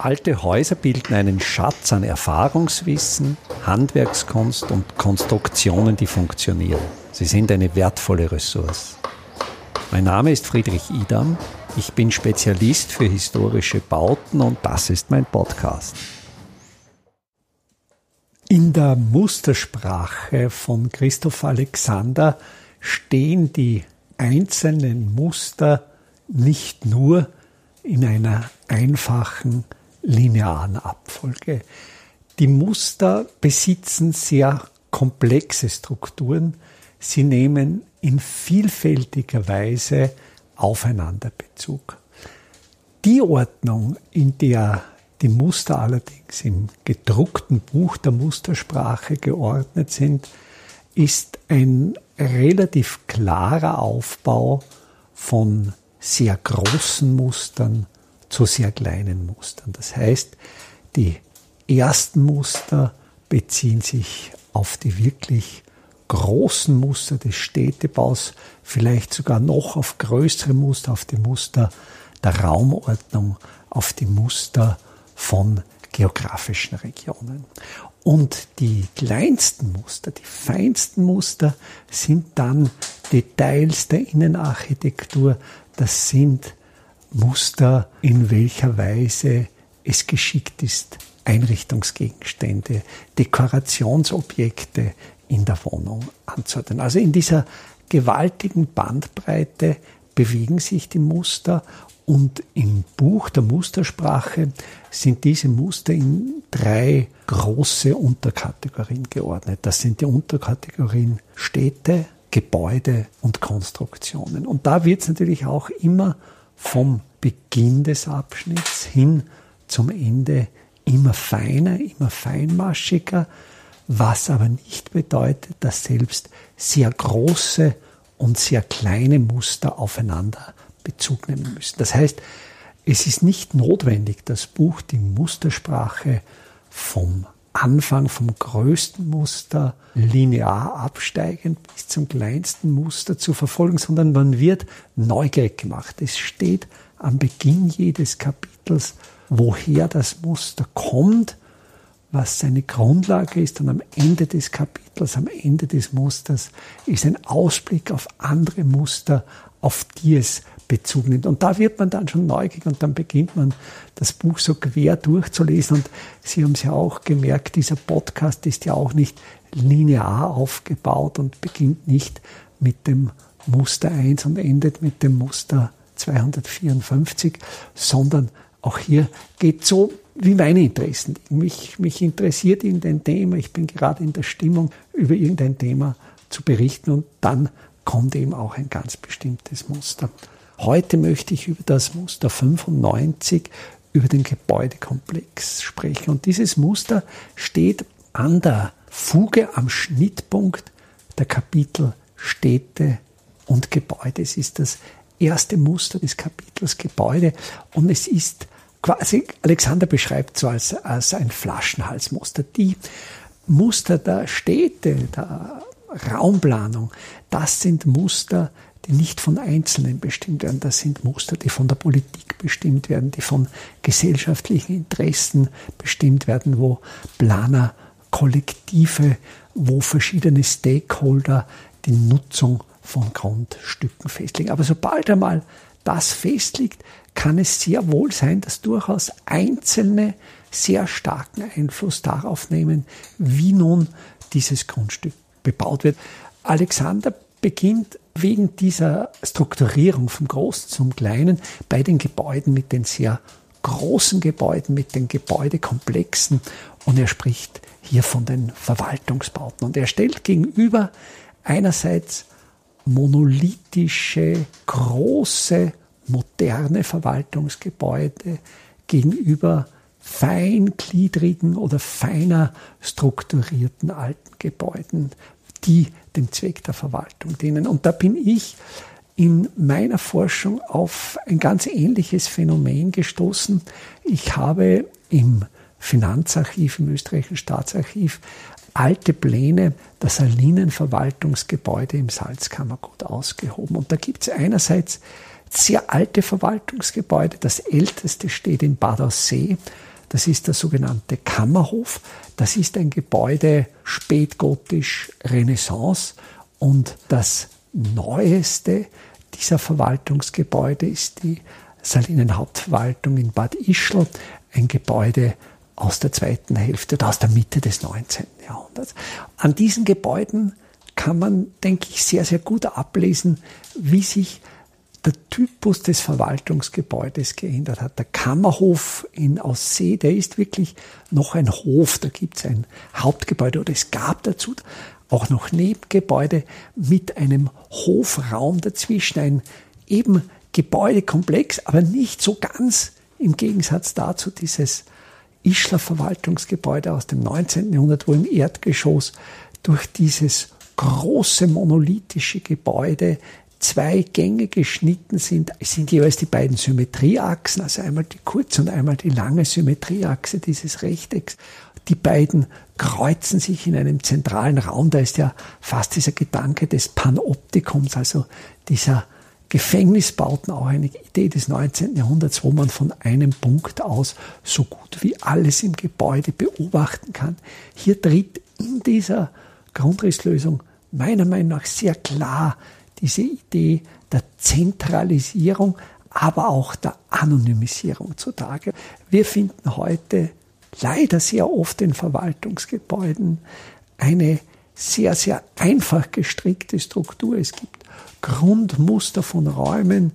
Alte Häuser bilden einen Schatz an Erfahrungswissen, Handwerkskunst und Konstruktionen, die funktionieren. Sie sind eine wertvolle Ressource. Mein Name ist Friedrich Idam. Ich bin Spezialist für historische Bauten und das ist mein Podcast. In der Mustersprache von Christoph Alexander stehen die einzelnen Muster nicht nur in einer einfachen linearen Abfolge. Die Muster besitzen sehr komplexe Strukturen. Sie nehmen in vielfältiger Weise aufeinander Bezug. Die Ordnung, in der die Muster allerdings im gedruckten Buch der Mustersprache geordnet sind, ist ein relativ klarer Aufbau von sehr großen Mustern zu sehr kleinen Mustern. Das heißt, die ersten Muster beziehen sich auf die wirklich großen Muster des Städtebaus, vielleicht sogar noch auf größere Muster, auf die Muster der Raumordnung, auf die Muster von geografischen Regionen. Und die kleinsten Muster, die feinsten Muster sind dann Details der Innenarchitektur. Das sind Muster, in welcher Weise es geschickt ist, Einrichtungsgegenstände, Dekorationsobjekte in der Wohnung anzuordnen. Also in dieser gewaltigen Bandbreite bewegen sich die Muster und im Buch der Mustersprache sind diese Muster in drei große Unterkategorien geordnet. Das sind die Unterkategorien Städte, Gebäude und Konstruktionen. Und da wird es natürlich auch immer vom Beginn des Abschnitts hin zum Ende immer feiner, immer feinmaschiger, was aber nicht bedeutet, dass selbst sehr große und sehr kleine Muster aufeinander Bezug nehmen müssen. Das heißt, es ist nicht notwendig, das Buch die Mustersprache vom Anfang vom größten Muster linear absteigend bis zum kleinsten Muster zu verfolgen, sondern man wird neugierig gemacht. Es steht am Beginn jedes Kapitels, woher das Muster kommt, was seine Grundlage ist und am Ende des Kapitels, am Ende des Musters ist ein Ausblick auf andere Muster, auf die es Bezug nimmt. Und da wird man dann schon neugierig und dann beginnt man das Buch so quer durchzulesen. Und Sie haben es ja auch gemerkt, dieser Podcast ist ja auch nicht linear aufgebaut und beginnt nicht mit dem Muster 1 und endet mit dem Muster 254, sondern auch hier geht so wie meine Interessen. Mich, mich interessiert irgendein Thema, ich bin gerade in der Stimmung, über irgendein Thema zu berichten und dann kommt eben auch ein ganz bestimmtes Muster. Heute möchte ich über das Muster 95, über den Gebäudekomplex sprechen. Und dieses Muster steht an der Fuge, am Schnittpunkt der Kapitel Städte und Gebäude. Es ist das erste Muster des Kapitels Gebäude und es ist quasi, Alexander beschreibt so als, als ein Flaschenhalsmuster. Die Muster der Städte, der Raumplanung, das sind Muster, die nicht von Einzelnen bestimmt werden. Das sind Muster, die von der Politik bestimmt werden, die von gesellschaftlichen Interessen bestimmt werden, wo Planer, Kollektive, wo verschiedene Stakeholder die Nutzung von Grundstücken festlegen. Aber sobald einmal das festliegt, kann es sehr wohl sein, dass durchaus Einzelne sehr starken Einfluss darauf nehmen, wie nun dieses Grundstück bebaut wird. Alexander beginnt wegen dieser Strukturierung vom Großen zum Kleinen bei den Gebäuden mit den sehr großen Gebäuden, mit den Gebäudekomplexen. Und er spricht hier von den Verwaltungsbauten. Und er stellt gegenüber einerseits monolithische, große, moderne Verwaltungsgebäude gegenüber feingliedrigen oder feiner strukturierten alten Gebäuden, die dem Zweck der Verwaltung dienen. Und da bin ich in meiner Forschung auf ein ganz ähnliches Phänomen gestoßen. Ich habe im Finanzarchiv, im österreichischen Staatsarchiv, alte Pläne der Salinenverwaltungsgebäude im Salzkammergut ausgehoben. Und da gibt es einerseits sehr alte Verwaltungsgebäude. Das älteste steht in Bad Aussee. Das ist der sogenannte Kammerhof. Das ist ein Gebäude spätgotisch Renaissance und das neueste dieser Verwaltungsgebäude ist die Salinen Hauptverwaltung in Bad Ischl, ein Gebäude aus der zweiten Hälfte oder aus der Mitte des 19. Jahrhunderts. An diesen Gebäuden kann man, denke ich, sehr, sehr gut ablesen, wie sich der Typus des Verwaltungsgebäudes geändert hat. Der Kammerhof in Aussee, der ist wirklich noch ein Hof. Da gibt es ein Hauptgebäude oder es gab dazu auch noch Nebengebäude mit einem Hofraum dazwischen, ein eben Gebäudekomplex, aber nicht so ganz im Gegensatz dazu dieses Ischler Verwaltungsgebäude aus dem 19. Jahrhundert, wo im Erdgeschoss durch dieses große monolithische Gebäude zwei Gänge geschnitten sind. Sind jeweils die beiden Symmetrieachsen, also einmal die kurze und einmal die lange Symmetrieachse dieses Rechtecks. Die beiden kreuzen sich in einem zentralen Raum. Da ist ja fast dieser Gedanke des Panoptikums, also dieser Gefängnisbauten auch eine Idee des 19. Jahrhunderts, wo man von einem Punkt aus so gut wie alles im Gebäude beobachten kann. Hier tritt in dieser Grundrisslösung meiner Meinung nach sehr klar diese Idee der Zentralisierung, aber auch der Anonymisierung zutage. Wir finden heute leider sehr oft in Verwaltungsgebäuden eine sehr, sehr einfach gestrickte Struktur. Es gibt Grundmuster von Räumen,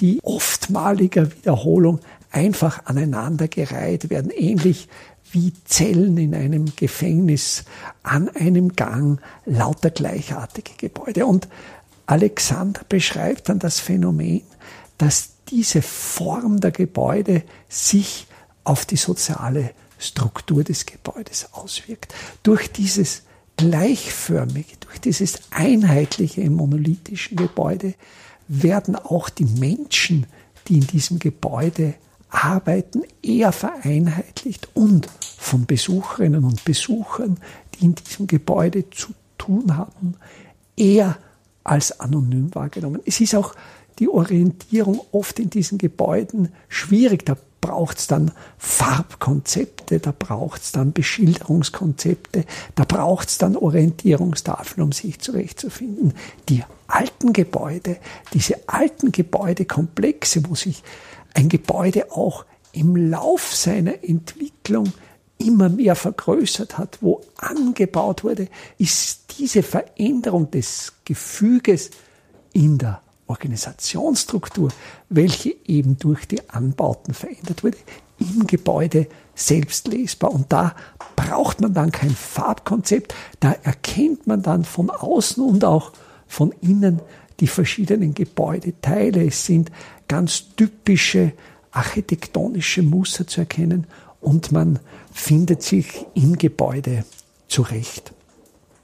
die oftmaliger Wiederholung einfach aneinandergereiht werden, ähnlich wie Zellen in einem Gefängnis an einem Gang, lauter gleichartige Gebäude. Und Alexander beschreibt dann das Phänomen, dass diese Form der Gebäude sich auf die soziale Struktur des Gebäudes auswirkt. Durch dieses gleichförmige, durch dieses einheitliche im monolithischen Gebäude werden auch die Menschen, die in diesem Gebäude arbeiten, eher vereinheitlicht und von Besucherinnen und Besuchern, die in diesem Gebäude zu tun haben, eher als anonym wahrgenommen. Es ist auch die Orientierung oft in diesen Gebäuden schwierig. Da braucht es dann Farbkonzepte, da braucht es dann Beschilderungskonzepte, da braucht es dann Orientierungstafeln, um sich zurechtzufinden. Die alten Gebäude, diese alten Gebäudekomplexe, wo sich ein Gebäude auch im Lauf seiner Entwicklung immer mehr vergrößert hat, wo angebaut wurde, ist diese Veränderung des Gefüges in der Organisationsstruktur, welche eben durch die Anbauten verändert wurde, im Gebäude selbst lesbar. Und da braucht man dann kein Farbkonzept, da erkennt man dann von außen und auch von innen die verschiedenen Gebäudeteile. Es sind ganz typische architektonische Muster zu erkennen und man findet sich im Gebäude zurecht.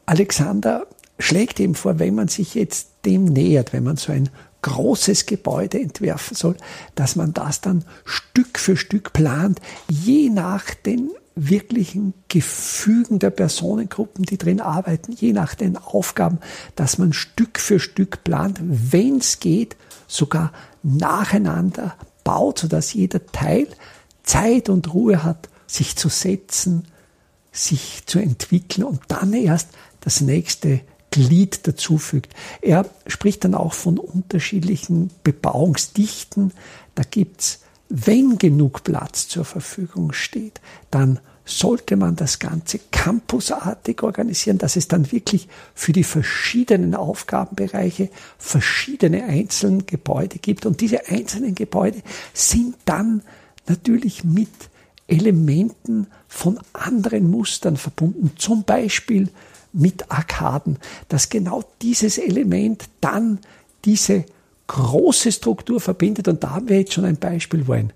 Alexander schlägt eben vor, wenn man sich jetzt dem nähert, wenn man so ein großes Gebäude entwerfen soll, dass man das dann Stück für Stück plant, je nach den wirklichen Gefügen der Personengruppen, die drin arbeiten, je nach den Aufgaben, dass man Stück für Stück plant, wenn es geht, sogar nacheinander baut, sodass jeder Teil Zeit und Ruhe hat, sich zu setzen, sich zu entwickeln und dann erst das nächste Glied dazufügt. Er spricht dann auch von unterschiedlichen Bebauungsdichten. Da gibt's, wenn genug Platz zur Verfügung steht, dann sollte man das Ganze campusartig organisieren, dass es dann wirklich für die verschiedenen Aufgabenbereiche verschiedene einzelne Gebäude gibt. Und diese einzelnen Gebäude sind dann natürlich mit Elementen von anderen Mustern verbunden. Zum Beispiel mit Arkaden, dass genau dieses Element dann diese große Struktur verbindet. Und da haben wir jetzt schon ein Beispiel, wo ein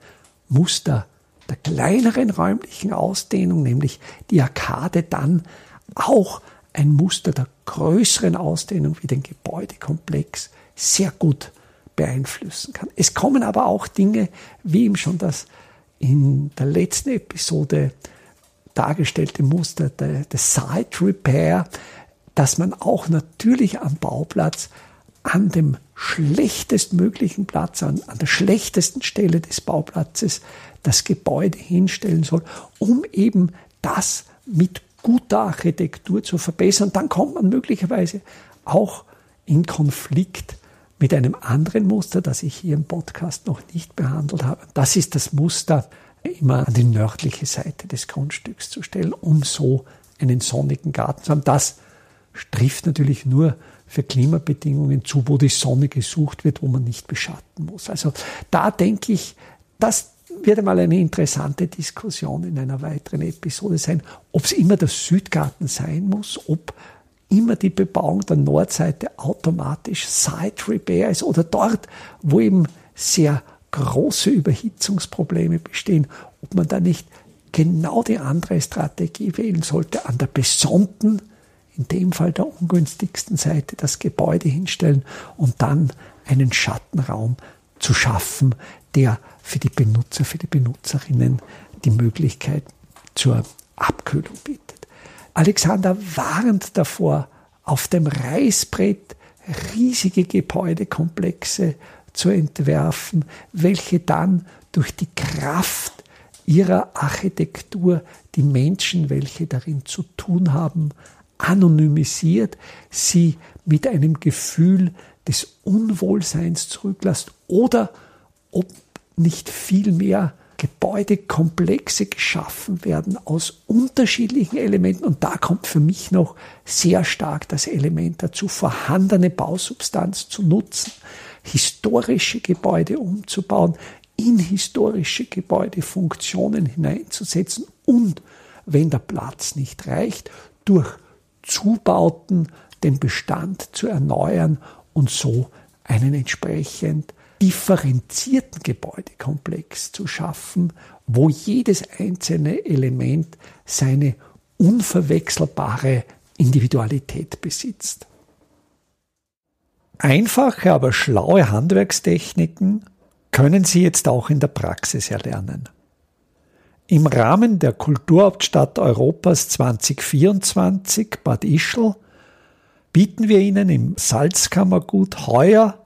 Muster der kleineren räumlichen Ausdehnung, nämlich die Arkade, dann auch ein Muster der größeren Ausdehnung wie den Gebäudekomplex sehr gut beeinflussen kann. Es kommen aber auch Dinge, wie eben schon das in der letzten Episode dargestellte Muster des Site Repair, dass man auch natürlich am Bauplatz an dem schlechtestmöglichen Platz, an, an der schlechtesten Stelle des Bauplatzes das Gebäude hinstellen soll, um eben das mit guter Architektur zu verbessern. Dann kommt man möglicherweise auch in Konflikt mit einem anderen Muster, das ich hier im Podcast noch nicht behandelt habe. Das ist das Muster, immer an die nördliche Seite des Grundstücks zu stellen, um so einen sonnigen Garten zu haben. Das trifft natürlich nur für Klimabedingungen zu, wo die Sonne gesucht wird, wo man nicht beschatten muss. Also da denke ich, das wird einmal eine interessante Diskussion in einer weiteren Episode sein, ob es immer der Südgarten sein muss, ob immer die Bebauung der Nordseite automatisch Side Repair ist oder dort, wo eben sehr große Überhitzungsprobleme bestehen, ob man da nicht genau die andere Strategie wählen sollte, an der besonnten, in dem Fall der ungünstigsten Seite das Gebäude hinstellen und dann einen Schattenraum zu schaffen, der für die Benutzer, für die Benutzerinnen die Möglichkeit zur Abkühlung bietet. Alexander warnt davor, auf dem Reißbrett riesige Gebäudekomplexe zu entwerfen, welche dann durch die Kraft ihrer Architektur die Menschen, welche darin zu tun haben, anonymisiert, sie mit einem Gefühl des Unwohlseins zurücklässt oder ob nicht viel mehr Gebäudekomplexe geschaffen werden aus unterschiedlichen Elementen. Und da kommt für mich noch sehr stark das Element dazu, vorhandene Bausubstanz zu nutzen, historische Gebäude umzubauen, in historische Gebäudefunktionen hineinzusetzen und, wenn der Platz nicht reicht, durch Zubauten den Bestand zu erneuern und so einen entsprechend differenzierten Gebäudekomplex zu schaffen, wo jedes einzelne Element seine unverwechselbare Individualität besitzt. Einfache, aber schlaue Handwerkstechniken können Sie jetzt auch in der Praxis erlernen. Im Rahmen der Kulturhauptstadt Europas 2024 Bad Ischl bieten wir Ihnen im Salzkammergut heuer